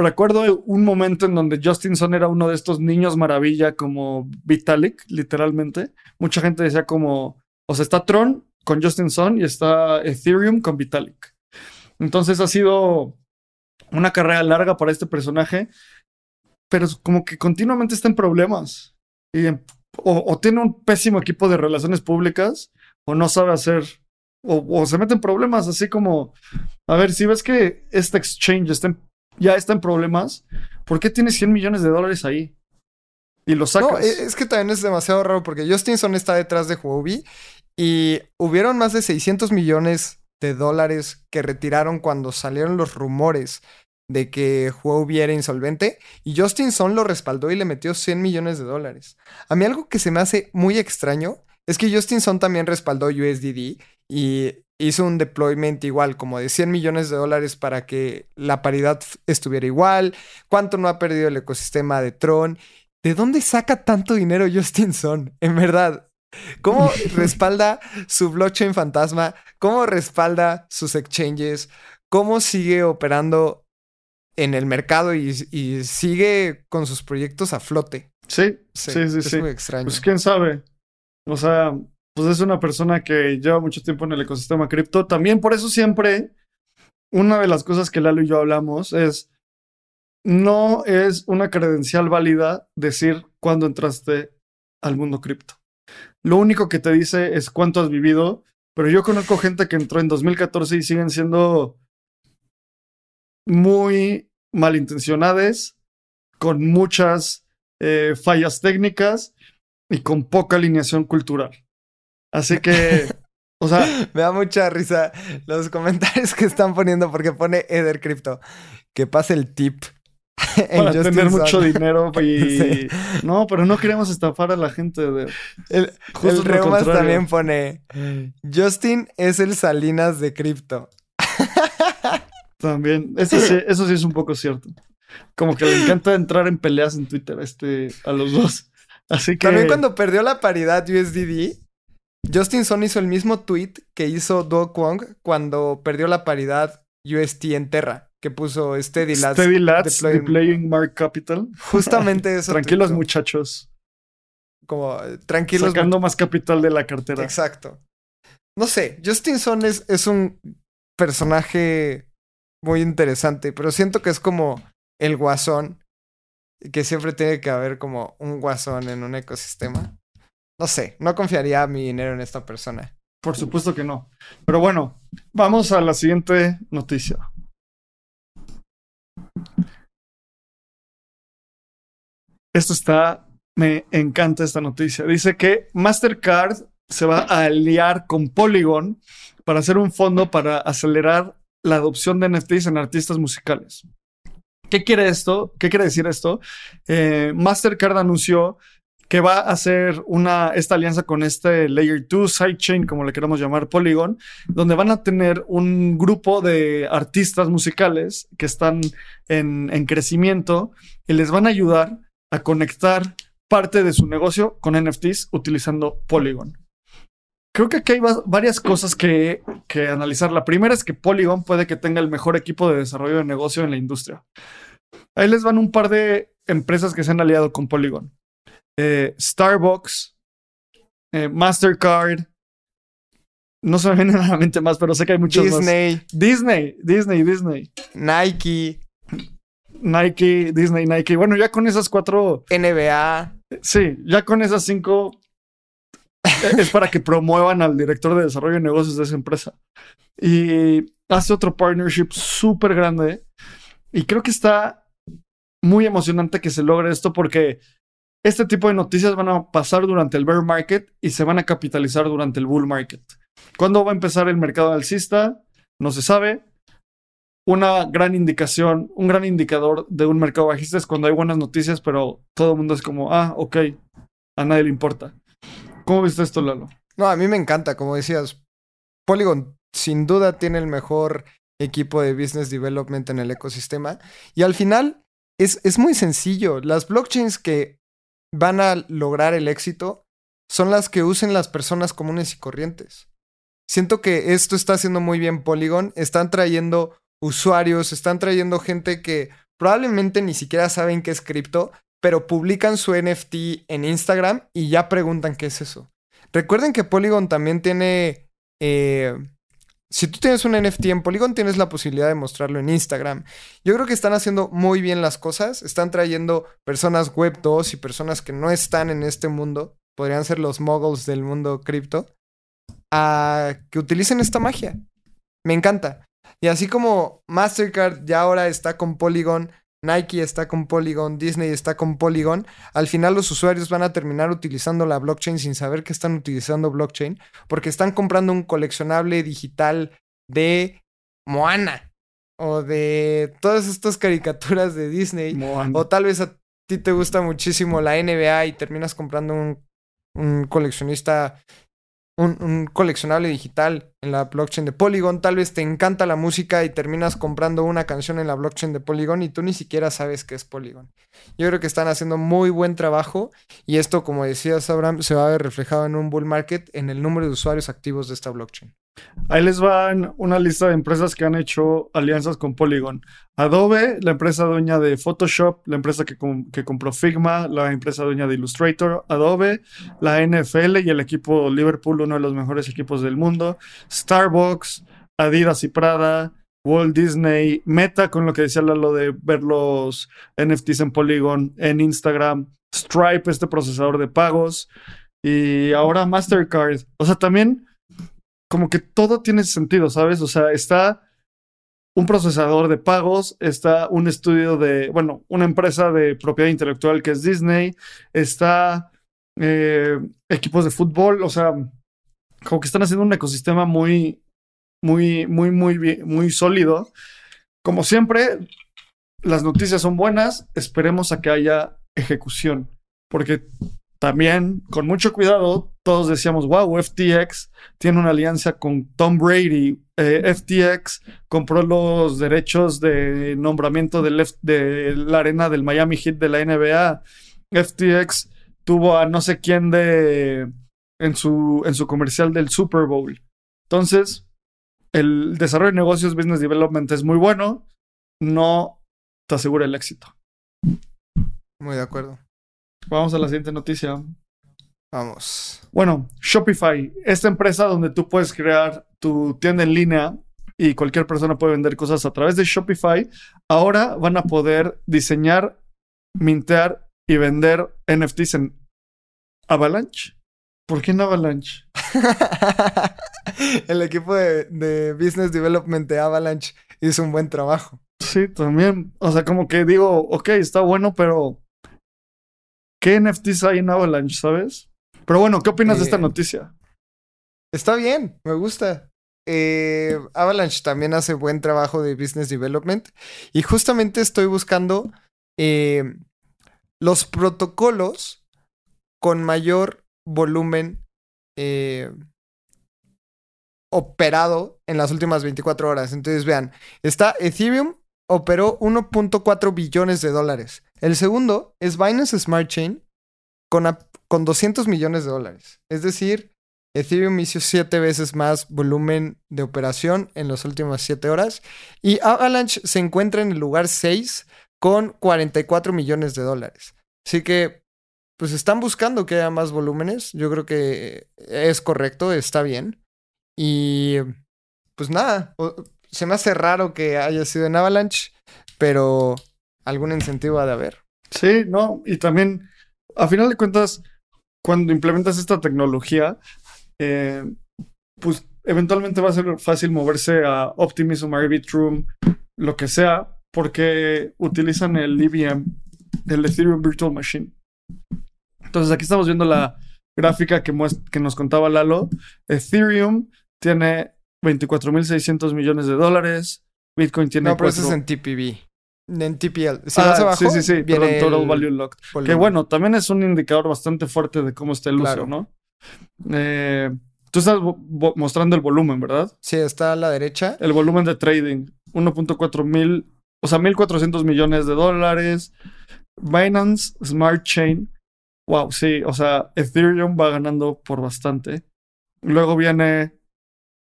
recuerdo un momento en donde Justin Son era uno de estos niños maravilla como Vitalik, literalmente. Mucha gente decía como, o sea, está Tron con Justin Son y está Ethereum con Vitalik. Entonces ha sido una carrera larga para este personaje, pero como que continuamente está en problemas. y o, o tiene un pésimo equipo de relaciones públicas o no sabe hacer o, o se mete en problemas así como a ver si ves que este exchange está en- ya está en problemas ¿por qué tiene 100 millones de dólares ahí? y lo sacas No, e- es que también es demasiado raro porque Justinson está detrás de Huobi y hubieron más de 600 millones de dólares que retiraron cuando salieron los rumores de que Huobi era insolvente y Justinson lo respaldó y le metió 100 millones de dólares. A mí algo que se me hace muy extraño es que Justinson también respaldó USDD y hizo un deployment igual, como de 100 millones de dólares para que la paridad estuviera igual. ¿Cuánto no ha perdido el ecosistema de Tron? ¿De dónde saca tanto dinero Justinson? En verdad. ¿Cómo respalda su blockchain fantasma? ¿Cómo respalda sus exchanges? ¿Cómo sigue operando en el mercado y, y sigue con sus proyectos a flote? sí sí sí es sí muy extraño. Pues quién sabe. O sea, pues es una persona que lleva mucho tiempo en el ecosistema cripto. También por eso siempre, una de las cosas que Lalo y yo hablamos es, no es una credencial válida decir cuándo entraste al mundo cripto. Lo único que te dice es cuánto has vivido, pero yo conozco gente que entró en 2014 y siguen siendo muy malintencionadas, con muchas eh, fallas técnicas y con poca alineación cultural. Así que, o sea, Me da mucha risa los comentarios que están poniendo porque pone Ether Crypto. Que pase el tip. en para tener mucho dinero y... Sí. No, pero no queremos estafar a la gente. De... El, el Reumas también pone Justin es el Salinas de cripto. También, eso sí, eso sí es un poco cierto. Como que le encanta entrar en peleas en Twitter este, a los dos. Así que... También cuando perdió la paridad USDD, Justin Son hizo el mismo tweet que hizo Do Kwong cuando perdió la paridad UST en Terra, que puso Steady Lads. Steady Lads, deploying- deploying Mark Capital. Justamente eso. Tranquilos muchachos. Como eh, tranquilos Sacando más capital de la cartera. Exacto. No sé, Justin Son es, es un personaje muy interesante, pero siento que es como el guasón, que siempre tiene que haber como un guasón en un ecosistema. No sé, no confiaría mi dinero en esta persona. Por supuesto que no. Pero bueno, vamos a la siguiente noticia. Esto está, me encanta esta noticia. Dice que Mastercard se va a aliar con Polygon para hacer un fondo para acelerar la adopción de NFTs en artistas musicales. ¿Qué quiere esto? ¿Qué quiere decir esto? Eh, Mastercard anunció que va a hacer una, esta alianza con este Layer 2 sidechain, como le queramos llamar, Polygon, donde van a tener un grupo de artistas musicales que están en, en crecimiento y les van a ayudar a conectar parte de su negocio con NFTs utilizando Polygon. Creo que aquí hay va- varias cosas que, que analizar. La primera es que Polygon puede que tenga el mejor equipo de desarrollo de negocio en la industria. Ahí les van un par de empresas que se han aliado con Polygon. Eh, Starbucks, eh, Mastercard. No se me vienen a la mente más, pero sé que hay muchos más. Disney, Disney, Disney, Disney. Nike, Nike, Disney, Nike. Bueno, ya con esas cuatro, NBA. sí, ya con esas cinco eh, es para que promuevan al director de desarrollo de negocios de esa empresa. Y hace otro partnership súper grande. Y creo que está muy emocionante que se logre esto porque este tipo de noticias van a pasar durante el bear market y se van a capitalizar durante el bull market. ¿Cuándo va a empezar el mercado alcista? No se sabe. Una gran indicación, un gran indicador de un mercado bajista es cuando hay buenas noticias, pero todo el mundo es como, ah, ok, a nadie le importa. ¿Cómo viste esto, Lalo? No, a mí me encanta, como decías. Polygon sin duda tiene el mejor equipo de business development en el ecosistema. Y al final es, es muy sencillo. Las blockchains que van a lograr el éxito son las que usen las personas comunes y corrientes. Siento que esto está haciendo muy bien Polygon. Están trayendo usuarios, están trayendo gente que probablemente ni siquiera saben qué es cripto, pero publican su NFT en Instagram y ya preguntan qué es eso. Recuerden que Polygon también tiene eh, si tú tienes un NFT en Polygon, tienes la posibilidad de mostrarlo en Instagram. Yo creo que están haciendo muy bien las cosas. Están trayendo personas web 2 y personas que no están en este mundo, podrían ser los moguls del mundo cripto, a que utilicen esta magia. Me encanta. Y así como Mastercard ya ahora está con Polygon, Nike está con Polygon, Disney está con Polygon, al final los usuarios van a terminar utilizando la blockchain sin saber que están utilizando blockchain, porque están comprando un coleccionable digital de Moana o de todas estas caricaturas de Disney, Moana. o tal vez a ti te gusta muchísimo la NBA y terminas comprando un, un coleccionista un, coleccionable digital en la blockchain de Polygon. Tal vez te encanta la música y terminas comprando una canción en la blockchain de Polygon y tú ni siquiera sabes qué es Polygon. Yo creo que están haciendo muy buen trabajo y esto, como decías, Abraham, se va a ver reflejado en un bull market en el número de usuarios activos de esta blockchain. Ahí les van una lista de empresas que han hecho alianzas con Polygon. Adobe, la empresa dueña de Photoshop, la empresa que, com que, compró Figma, la empresa dueña de Illustrator, Adobe, la NFL y el equipo Liverpool, uno de los mejores equipos del mundo, Starbucks, Adidas y Prada, Walt Disney, Meta, con lo que decía lo de ver los NFTs en Polygon, en Instagram, Stripe, este procesador de pagos, y ahora Mastercard. O sea, también como que todo tiene sentido, ¿sabes? O sea, está un procesador de pagos, está un estudio de, bueno, una empresa de propiedad intelectual que es Disney, está eh, equipos de fútbol, o sea, como que están haciendo un ecosistema muy, muy, muy, muy, muy sólido. Como siempre, las noticias son buenas, esperemos a que haya ejecución, porque también, con mucho cuidado, todos decíamos, wow, FTX tiene una alianza con Tom Brady. Eh, FTX compró los derechos de nombramiento de, de, la arena del Miami Heat de la NBA. FTX tuvo a no sé quién de en su, en su comercial del Super Bowl. Entonces, el desarrollo de negocios, business development es muy bueno, no te asegura el éxito. Muy de acuerdo. Vamos a la siguiente noticia. Vamos. Bueno, Shopify, esta empresa donde tú puedes crear tu tienda en línea y cualquier persona puede vender cosas a través de Shopify, ahora van a poder diseñar, mintear y vender NFTs en Avalanche. ¿Por qué en Avalanche? El equipo de, de, Business Development de Avalanche hizo un buen trabajo. Sí, también. O sea, como que digo, ok, está bueno, pero ¿qué NFTs hay en Avalanche, sabes? Pero bueno, ¿qué opinas eh, de esta noticia? Está bien, me gusta. Eh, Avalanche también hace buen trabajo de business development y justamente estoy buscando eh, los protocolos con mayor volumen eh, operado en las últimas 24 horas. Entonces vean, está Ethereum operó 1.4 billones de dólares. El segundo es Binance Smart Chain con, con 200 millones de dólares. Es decir, Ethereum hizo 7 veces más volumen de operación en las últimas 7 horas. Y Avalanche se encuentra en el lugar 6 con 44 millones de dólares. Así que, pues están buscando que haya más volúmenes. Yo creo que es correcto, está bien. Y, pues nada, se me hace raro que haya sido en Avalanche, pero algún incentivo ha de haber. Sí, no, y también, a final de cuentas, cuando implementas esta tecnología, eh, pues eventualmente va a ser fácil moverse a Optimism, Arbitrum, lo que sea, porque utilizan el EVM, el Ethereum Virtual Machine. Entonces aquí estamos viendo la gráfica que, que nos contaba Lalo. Ethereum tiene 24.600 millones de dólares. Bitcoin tiene. No, pero eso es en TPV. En TPL. Si ah, abajo, sí, sí, sí. Viene Total Value Locked. Volumen. Que bueno, también es un indicador bastante fuerte de cómo está el claro. uso, ¿no? Eh, tú estás mostrando el volumen, ¿verdad? Sí, está a la derecha. El volumen de trading. 1.4 mil, o sea, 1.400 millones de dólares. Binance Smart Chain. Wow, sí, o sea, Ethereum va ganando por bastante. Luego viene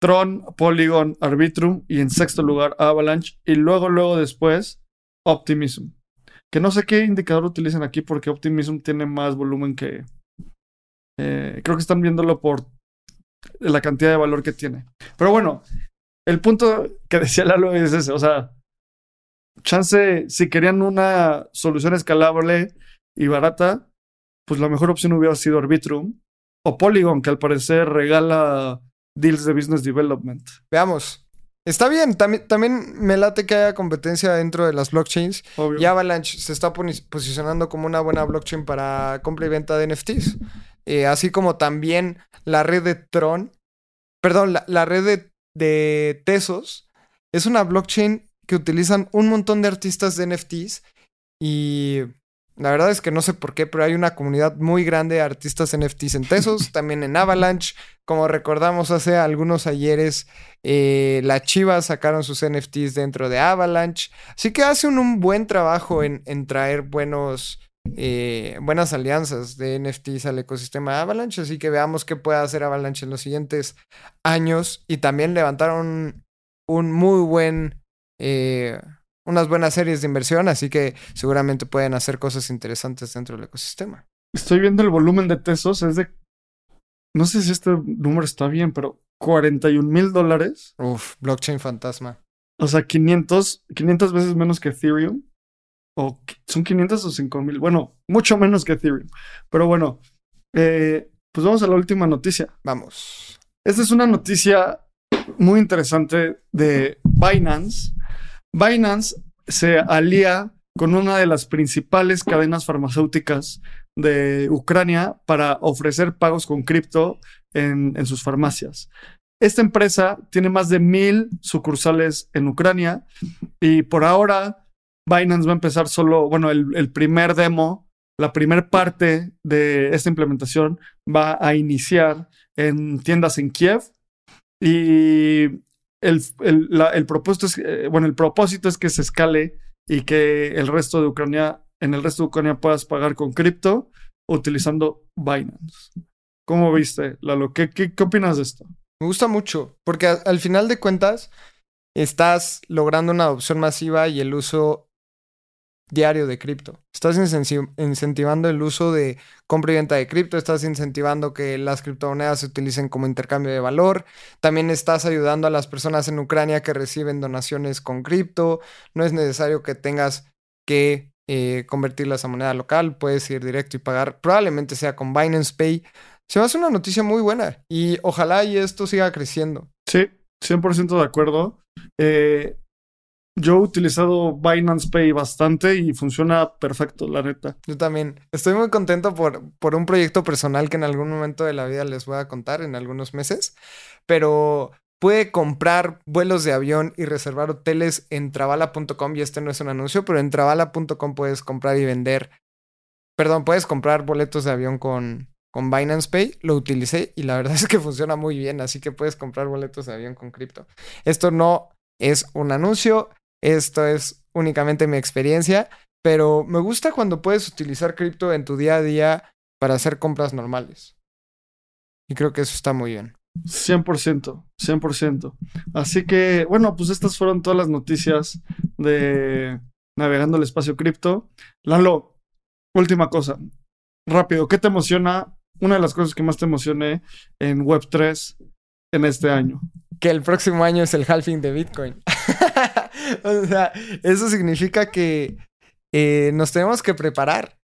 Tron, Polygon, Arbitrum y en sexto lugar Avalanche y luego, luego después Optimism. Que no sé qué indicador utilizan aquí porque Optimism tiene más volumen que... Eh, creo que están viéndolo por la cantidad de valor que tiene. Pero bueno, el punto que decía Lalo es ese, o sea, chance, si querían una solución escalable y barata, pues la mejor opción hubiera sido Arbitrum o Polygon, que al parecer regala deals de business development. Veamos. Está bien, también, también me late que haya competencia dentro de las blockchains. Obvio. Y Avalanche se está posicionando como una buena blockchain para compra y venta de NFTs. Eh, así como también la red de Tron, perdón, la, la red de, de Tesos es una blockchain que utilizan un montón de artistas de NFTs y la verdad es que no sé por qué, pero hay una comunidad muy grande de artistas NFTs en Tesos, también en Avalanche. Como recordamos hace algunos ayeres, eh, las Chivas sacaron sus NFTs dentro de Avalanche. Así que hacen un buen trabajo en, en traer buenos, eh, buenas alianzas de NFTs al ecosistema de Avalanche. Así que veamos qué puede hacer Avalanche en los siguientes años. Y también levantaron un muy buen, eh, unas buenas series de inversión. Así que seguramente pueden hacer cosas interesantes dentro del ecosistema. Estoy viendo el volumen de Tesos, es de. No sé si este número está bien, pero 41 mil dólares. Uf, blockchain fantasma. O sea, 500, 500 veces menos que Ethereum. O son 500 o 5 mil. Bueno, mucho menos que Ethereum. Pero bueno, eh, pues vamos a la última noticia. Vamos. Esta es una noticia muy interesante de Binance. Binance se alía con una de las principales cadenas farmacéuticas de Ucrania para ofrecer pagos con cripto en, sus farmacias. Esta empresa tiene más de mil sucursales en Ucrania y por ahora Binance va a empezar solo, bueno, el, el primer demo, la primera parte de esta implementación va a iniciar en tiendas en Kiev y el, el, el propósito es, eh, bueno, el propósito es que se escale y que el resto de Ucrania, en el resto de Ucrania puedas pagar con cripto utilizando Binance. ¿Cómo viste, Lalo? ¿Qué, qué, qué opinas de esto? Me gusta mucho, porque al final de cuentas estás logrando una adopción masiva y el uso diario de cripto. Estás incentivando el uso de compra y venta de cripto, estás incentivando que las criptomonedas se utilicen como intercambio de valor, también estás ayudando a las personas en Ucrania que reciben donaciones con cripto, no es necesario que tengas que eh, convertirlas a moneda local, puedes ir directo y pagar, probablemente sea con Binance Pay. Se me hace una noticia muy buena y ojalá y esto siga creciendo. Sí, 100% de acuerdo. Eh, yo he utilizado Binance Pay bastante y funciona perfecto, la neta. Yo también estoy muy contento por, por un proyecto personal que en algún momento de la vida les voy a contar en algunos meses, pero puede comprar vuelos de avión y reservar hoteles en travala.com y este no es un anuncio, pero en travala.com puedes comprar y vender, perdón, puedes comprar boletos de avión con, con Binance Pay, lo utilicé y la verdad es que funciona muy bien, así que puedes comprar boletos de avión con cripto. Esto no es un anuncio, esto es únicamente mi experiencia, pero me gusta cuando puedes utilizar cripto en tu día a día para hacer compras normales. Y creo que eso está muy bien. 100%, 100%. Así que, bueno, pues estas fueron todas las noticias de Navegando el Espacio Cripto. Lalo, última cosa. Rápido, ¿qué te emociona? Una de las cosas que más te emocione en Web3 en este año. Que el próximo año es el halving de Bitcoin. o sea, eso significa que eh, nos tenemos que preparar.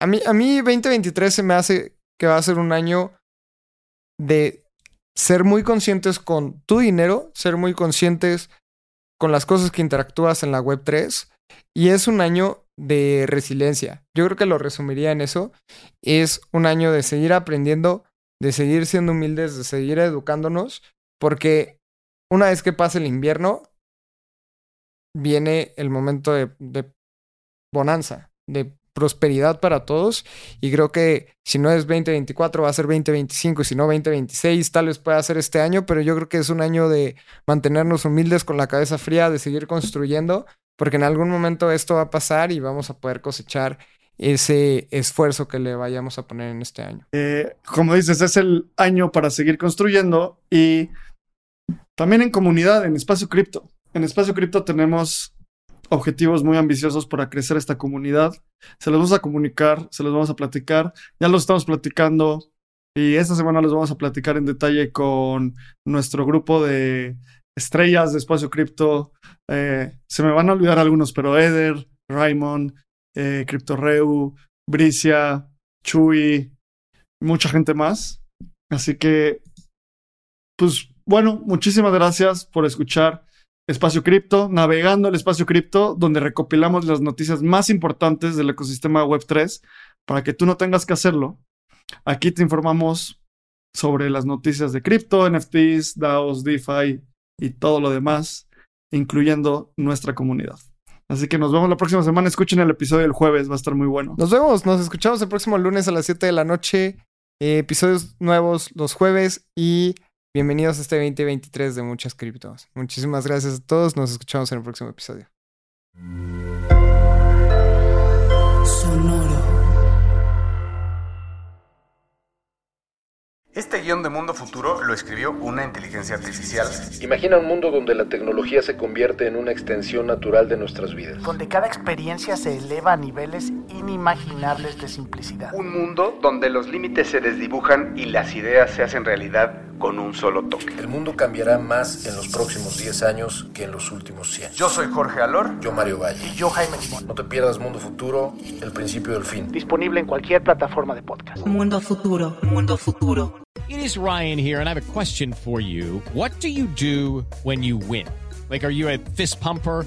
A mí, a mí 2023 se me hace que va a ser un año de ser muy conscientes con tu dinero, ser muy conscientes con las cosas que interactúas en la web 3 y es un año de resiliencia. Yo creo que lo resumiría en eso. Es un año de seguir aprendiendo, de seguir siendo humildes, de seguir educándonos, porque una vez que pase el invierno, viene el momento de, bonanza, de prosperidad para todos. Y creo que si no es 2024, va a ser 2025, y si no 2026, tal vez pueda ser este año, pero yo creo que es un año de mantenernos humildes con la cabeza fría, de seguir construyendo, porque en algún momento esto va a pasar y vamos a poder cosechar ese esfuerzo que le vayamos a poner en este año. Eh, como dices, es el año para seguir construyendo y también en comunidad, en Espacio Cripto. En Espacio Cripto tenemos objetivos muy ambiciosos para crecer esta comunidad. Se los vamos a comunicar, se los vamos a platicar. Ya los estamos platicando y esta semana los vamos a platicar en detalle con nuestro grupo de estrellas de Espacio Cripto. Eh, se me van a olvidar algunos, pero Eder, Raymond, eh, CryptoReu, Bricia, Chuy, mucha gente más. Así que, pues bueno, muchísimas gracias por escuchar Espacio Cripto, navegando el Espacio Cripto, donde recopilamos las noticias más importantes del ecosistema Web3 para que tú no tengas que hacerlo. Aquí te informamos sobre las noticias de cripto, NFTs, DAOs, DeFi y todo lo demás, incluyendo nuestra comunidad. Así que nos vemos la próxima semana. Escuchen el episodio del jueves, va a estar muy bueno. Nos vemos, nos escuchamos el próximo lunes a las 7 de la noche. Eh, episodios nuevos los jueves y bienvenidos a este 2023 de muchas criptos. Muchísimas gracias a todos. Nos escuchamos en el próximo episodio. Este guion de Mundo Futuro lo escribió una inteligencia artificial. Imagina un mundo donde la tecnología se convierte en una extensión natural de nuestras vidas. Donde cada experiencia se eleva a niveles inimaginables de simplicidad. Un mundo donde los límites se desdibujan y las ideas se hacen realidad con un solo toque. El mundo cambiará más en los próximos 10 años que en los últimos 100. Yo soy Jorge Alor. Yo Mario Valle. Y yo Jaime Limón. No te pierdas Mundo Futuro, el principio del fin. Disponible en cualquier plataforma de podcast. Mundo Futuro, Mundo Futuro. It is Ryan here, and I have a question for you. What do you do when you win? Like, are you a fist pumper?